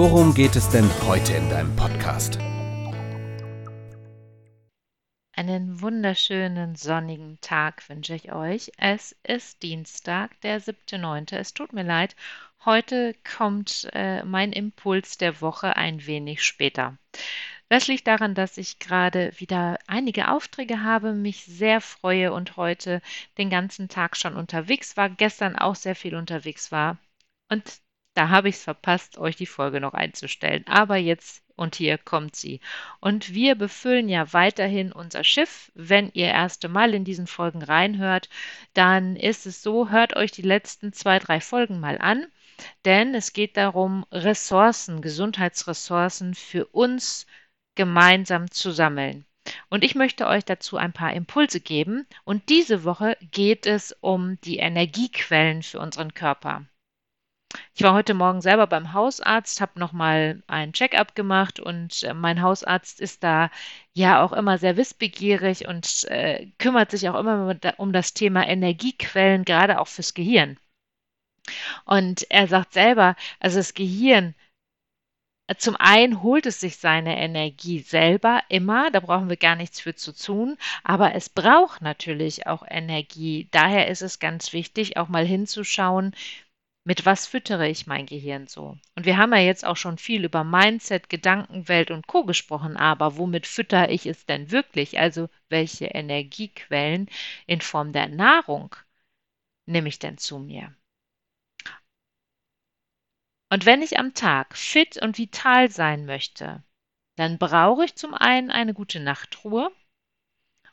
worum geht es denn heute in deinem Podcast? Einen wunderschönen sonnigen Tag wünsche ich euch. Es ist Dienstag, der 7.9. Es tut mir leid, heute kommt äh, mein Impuls der Woche ein wenig später. Das liegt daran, dass ich gerade wieder einige Aufträge habe, mich sehr freue und heute den ganzen Tag schon unterwegs war, gestern auch sehr viel unterwegs war. Und da habe ich es verpasst, euch die Folge noch einzustellen. Aber jetzt und hier kommt sie. Und wir befüllen ja weiterhin unser Schiff. Wenn ihr erste Mal in diesen Folgen reinhört, dann ist es so, hört euch die letzten zwei, drei Folgen mal an. Denn es geht darum, Ressourcen, Gesundheitsressourcen für uns gemeinsam zu sammeln. Und ich möchte euch dazu ein paar Impulse geben. Und diese Woche geht es um die Energiequellen für unseren Körper. Ich war heute Morgen selber beim Hausarzt, habe nochmal ein Check-up gemacht und äh, mein Hausarzt ist da ja auch immer sehr wissbegierig und äh, kümmert sich auch immer um das Thema Energiequellen, gerade auch fürs Gehirn. Und er sagt selber, also das Gehirn zum einen holt es sich seine Energie selber immer, da brauchen wir gar nichts für zu tun, aber es braucht natürlich auch Energie. Daher ist es ganz wichtig, auch mal hinzuschauen, mit was füttere ich mein Gehirn so? Und wir haben ja jetzt auch schon viel über Mindset, Gedankenwelt und Co gesprochen, aber womit füttere ich es denn wirklich? Also welche Energiequellen in Form der Nahrung nehme ich denn zu mir? Und wenn ich am Tag fit und vital sein möchte, dann brauche ich zum einen eine gute Nachtruhe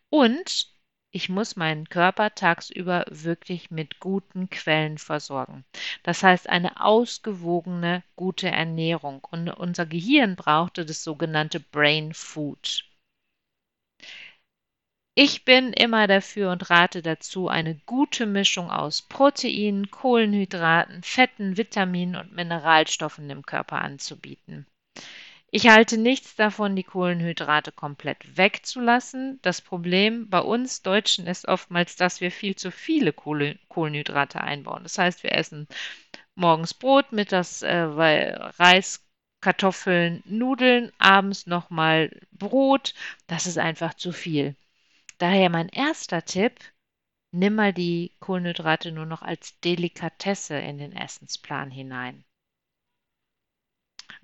und ich muss meinen Körper tagsüber wirklich mit guten Quellen versorgen. Das heißt eine ausgewogene, gute Ernährung. Und unser Gehirn brauchte das sogenannte Brain Food. Ich bin immer dafür und rate dazu, eine gute Mischung aus Proteinen, Kohlenhydraten, Fetten, Vitaminen und Mineralstoffen im Körper anzubieten. Ich halte nichts davon, die Kohlenhydrate komplett wegzulassen. Das Problem bei uns Deutschen ist oftmals, dass wir viel zu viele Kohlenhydrate einbauen. Das heißt, wir essen morgens Brot, mittags äh, Reis, Kartoffeln, Nudeln, abends nochmal Brot. Das ist einfach zu viel. Daher mein erster Tipp, nimm mal die Kohlenhydrate nur noch als Delikatesse in den Essensplan hinein.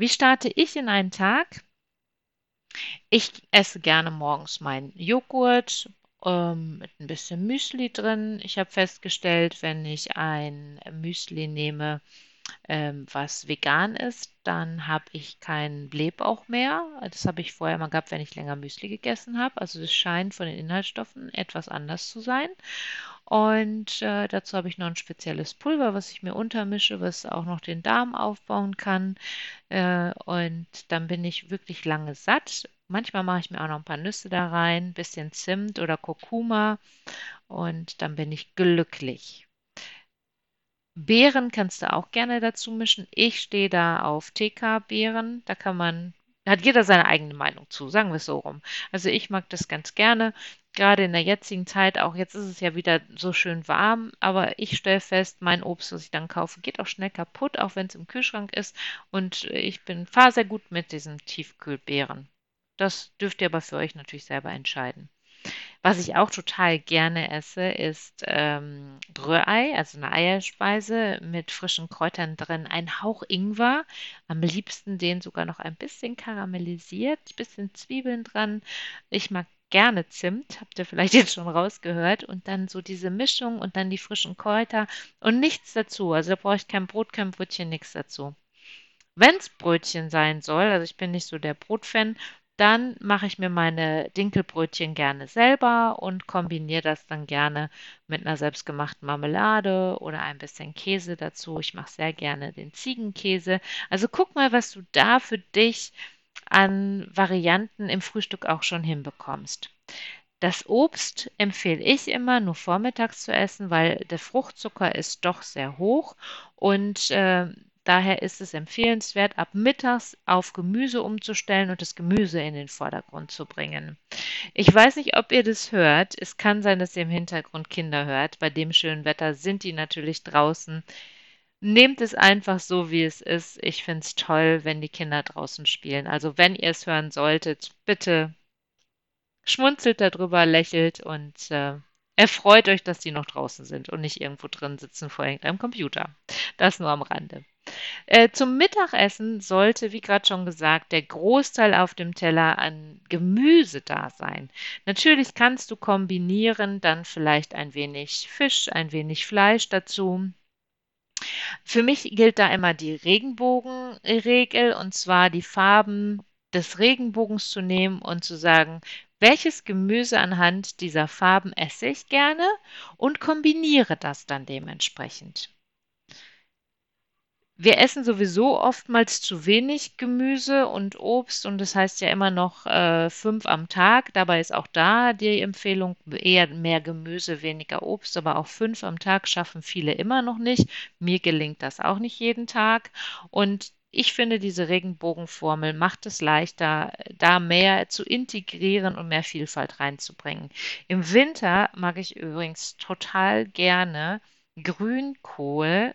Wie starte ich in einen Tag? Ich esse gerne morgens meinen Joghurt ähm, mit ein bisschen Müsli drin. Ich habe festgestellt, wenn ich ein Müsli nehme, ähm, was vegan ist, dann habe ich keinen Blähbauch mehr. Das habe ich vorher mal gehabt, wenn ich länger Müsli gegessen habe. Also es scheint von den Inhaltsstoffen etwas anders zu sein. Und äh, dazu habe ich noch ein spezielles Pulver, was ich mir untermische, was auch noch den Darm aufbauen kann. Äh, und dann bin ich wirklich lange satt. Manchmal mache ich mir auch noch ein paar Nüsse da rein, ein bisschen Zimt oder Kurkuma und dann bin ich glücklich. Beeren kannst du auch gerne dazu mischen. Ich stehe da auf TK-Beeren. Da kann man, hat jeder seine eigene Meinung zu, sagen wir es so rum. Also ich mag das ganz gerne. Gerade in der jetzigen Zeit, auch jetzt ist es ja wieder so schön warm, aber ich stelle fest, mein Obst, was ich dann kaufe, geht auch schnell kaputt, auch wenn es im Kühlschrank ist. Und ich bin fahre sehr gut mit diesen Tiefkühlbeeren. Das dürft ihr aber für euch natürlich selber entscheiden. Was ich auch total gerne esse, ist ähm, Rührei, also eine Eierspeise mit frischen Kräutern drin, ein Hauch Ingwer, am liebsten den sogar noch ein bisschen karamellisiert, bisschen Zwiebeln dran. Ich mag gerne Zimt, habt ihr vielleicht jetzt schon rausgehört, und dann so diese Mischung und dann die frischen Kräuter und nichts dazu. Also da brauche ich kein Brot, kein Brötchen, nichts dazu. Wenn es Brötchen sein soll, also ich bin nicht so der Brotfan, Dann mache ich mir meine Dinkelbrötchen gerne selber und kombiniere das dann gerne mit einer selbstgemachten Marmelade oder ein bisschen Käse dazu. Ich mache sehr gerne den Ziegenkäse. Also guck mal, was du da für dich an Varianten im Frühstück auch schon hinbekommst. Das Obst empfehle ich immer nur vormittags zu essen, weil der Fruchtzucker ist doch sehr hoch und äh, daher ist es empfehlenswert, ab mittags auf Gemüse umzustellen und das Gemüse in den Vordergrund zu bringen. Ich weiß nicht, ob ihr das hört. Es kann sein, dass ihr im Hintergrund Kinder hört. Bei dem schönen Wetter sind die natürlich draußen. Nehmt es einfach so, wie es ist. Ich finde es toll, wenn die Kinder draußen spielen. Also wenn ihr es hören solltet, bitte schmunzelt darüber, lächelt und äh, erfreut euch, dass die noch draußen sind und nicht irgendwo drin sitzen vor irgendeinem Computer. Das nur am Rande. Äh, zum Mittagessen sollte, wie gerade schon gesagt, der Großteil auf dem Teller an Gemüse da sein. Natürlich kannst du kombinieren, dann vielleicht ein wenig Fisch, ein wenig Fleisch dazu. Für mich gilt da immer die Regenbogenregel und zwar die Farben des Regenbogens zu nehmen und zu sagen, welches Gemüse anhand dieser Farben esse ich gerne und kombiniere das dann dementsprechend. Wir essen sowieso oftmals zu wenig Gemüse und Obst und das heißt ja immer noch äh, fünf am Tag. Dabei ist auch da die Empfehlung eher mehr Gemüse, weniger Obst, aber auch fünf am Tag schaffen viele immer noch nicht. Mir gelingt das auch nicht jeden Tag und ich finde, diese Regenbogenformel macht es leichter, da mehr zu integrieren und mehr Vielfalt reinzubringen. Im Winter mag ich übrigens total gerne Grünkohl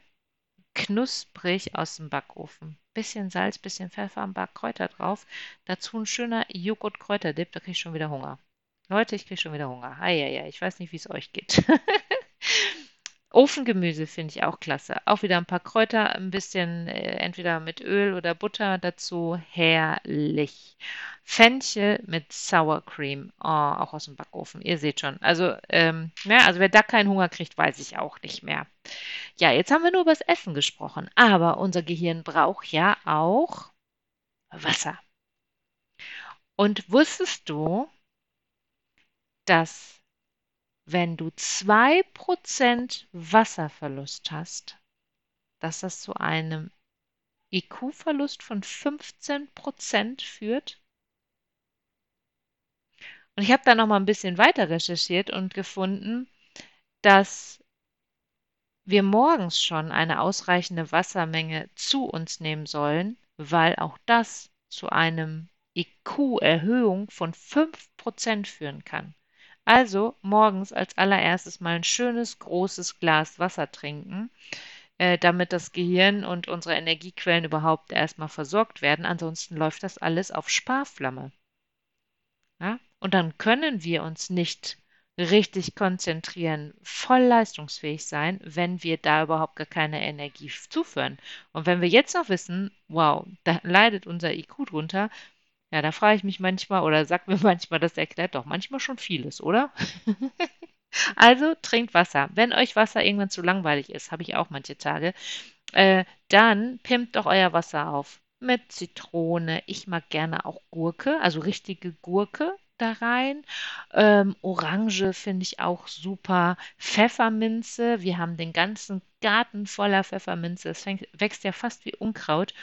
knusprig aus dem Backofen. Bisschen Salz, bisschen Pfeffer, ein paar Kräuter drauf. Dazu ein schöner Joghurt-Kräuterdip, da kriege ich schon wieder Hunger. Leute, ich kriege schon wieder Hunger. Eieiei, ich weiß nicht, wie es euch geht. Ofengemüse finde ich auch klasse. Auch wieder ein paar Kräuter, ein bisschen äh, entweder mit Öl oder Butter dazu. Herrlich. Fenchel mit Sour Cream. Oh, auch aus dem Backofen. Ihr seht schon. Also, ähm, ja, also wer da keinen Hunger kriegt, weiß ich auch nicht mehr. Ja, jetzt haben wir nur über das Essen gesprochen. Aber unser Gehirn braucht ja auch Wasser. Und wusstest du, dass wenn du 2% Wasserverlust hast, dass das zu einem IQ-Verlust von 15% führt? Und ich habe da noch mal ein bisschen weiter recherchiert und gefunden, dass wir morgens schon eine ausreichende Wassermenge zu uns nehmen sollen, weil auch das zu einem IQ-Erhöhung von 5% führen kann. Also morgens als allererstes mal ein schönes großes Glas Wasser trinken, äh, damit das Gehirn und unsere Energiequellen überhaupt erstmal versorgt werden. Ansonsten läuft das alles auf Sparflamme. Ja? Und dann können wir uns nicht richtig konzentrieren, voll leistungsfähig sein, wenn wir da überhaupt gar keine Energie zuführen. Und wenn wir jetzt noch wissen, wow, da leidet unser IQ drunter, ja, da frage ich mich manchmal oder sagt mir manchmal, das erklärt doch manchmal schon vieles, oder? also trinkt Wasser. Wenn euch Wasser irgendwann zu langweilig ist, habe ich auch manche Tage, äh, dann pimpt doch euer Wasser auf mit Zitrone. Ich mag gerne auch Gurke, also richtige Gurke da rein. Ähm, Orange finde ich auch super. Pfefferminze. Wir haben den ganzen Garten voller Pfefferminze. Es wächst ja fast wie Unkraut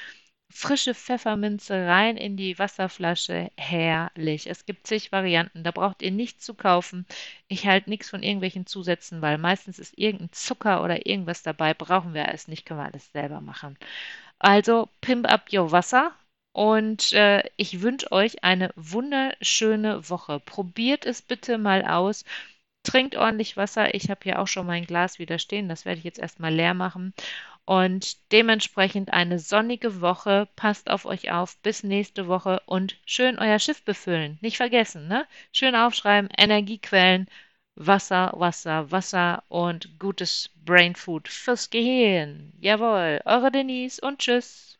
frische Pfefferminze rein in die Wasserflasche. Herrlich. Es gibt zig Varianten. Da braucht ihr nichts zu kaufen. Ich halte nichts von irgendwelchen Zusätzen, weil meistens ist irgendein Zucker oder irgendwas dabei. Brauchen wir es nicht, können wir alles selber machen. Also pimp up your Wasser. Und äh, ich wünsche euch eine wunderschöne Woche. Probiert es bitte mal aus. Trinkt ordentlich Wasser. Ich habe hier auch schon mein Glas wieder stehen. Das werde ich jetzt erstmal leer machen. Und dementsprechend eine sonnige Woche. Passt auf euch auf. Bis nächste Woche und schön euer Schiff befüllen. Nicht vergessen, ne? Schön aufschreiben. Energiequellen. Wasser, Wasser, Wasser und gutes Brainfood fürs Gehirn. Jawohl. Eure Denise und tschüss.